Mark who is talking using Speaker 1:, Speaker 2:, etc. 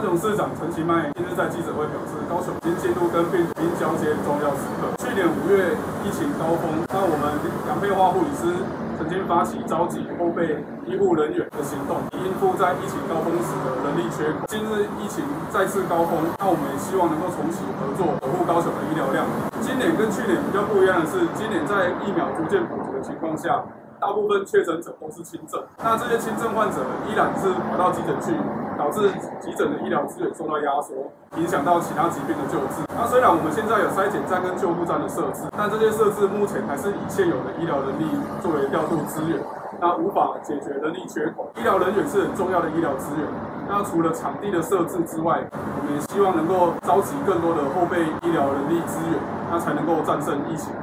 Speaker 1: 高雄市长陈其迈今日在记者会表示，高雄已经进入跟病毒交接的重要时刻。去年五月疫情高峰，那我们杨佩花护理师曾经发起召集后备医护人员的行动，以应付在疫情高峰时的人力缺口。今日疫情再次高峰，那我们也希望能够重启合作，保护高雄的医疗量。今年跟去年比较不一样的是，今年在疫苗逐渐普及的情况下。大部分确诊者都是轻症，那这些轻症患者依然是跑到急诊去，导致急诊的医疗资源受到压缩，影响到其他疾病的救治。那虽然我们现在有筛检站跟救护站的设置，但这些设置目前还是以现有的医疗人力作为调度资源，那无法解决人力缺口。医疗人员是很重要的医疗资源，那除了场地的设置之外，我们也希望能够召集更多的后备医疗人力资源，那才能够战胜疫情。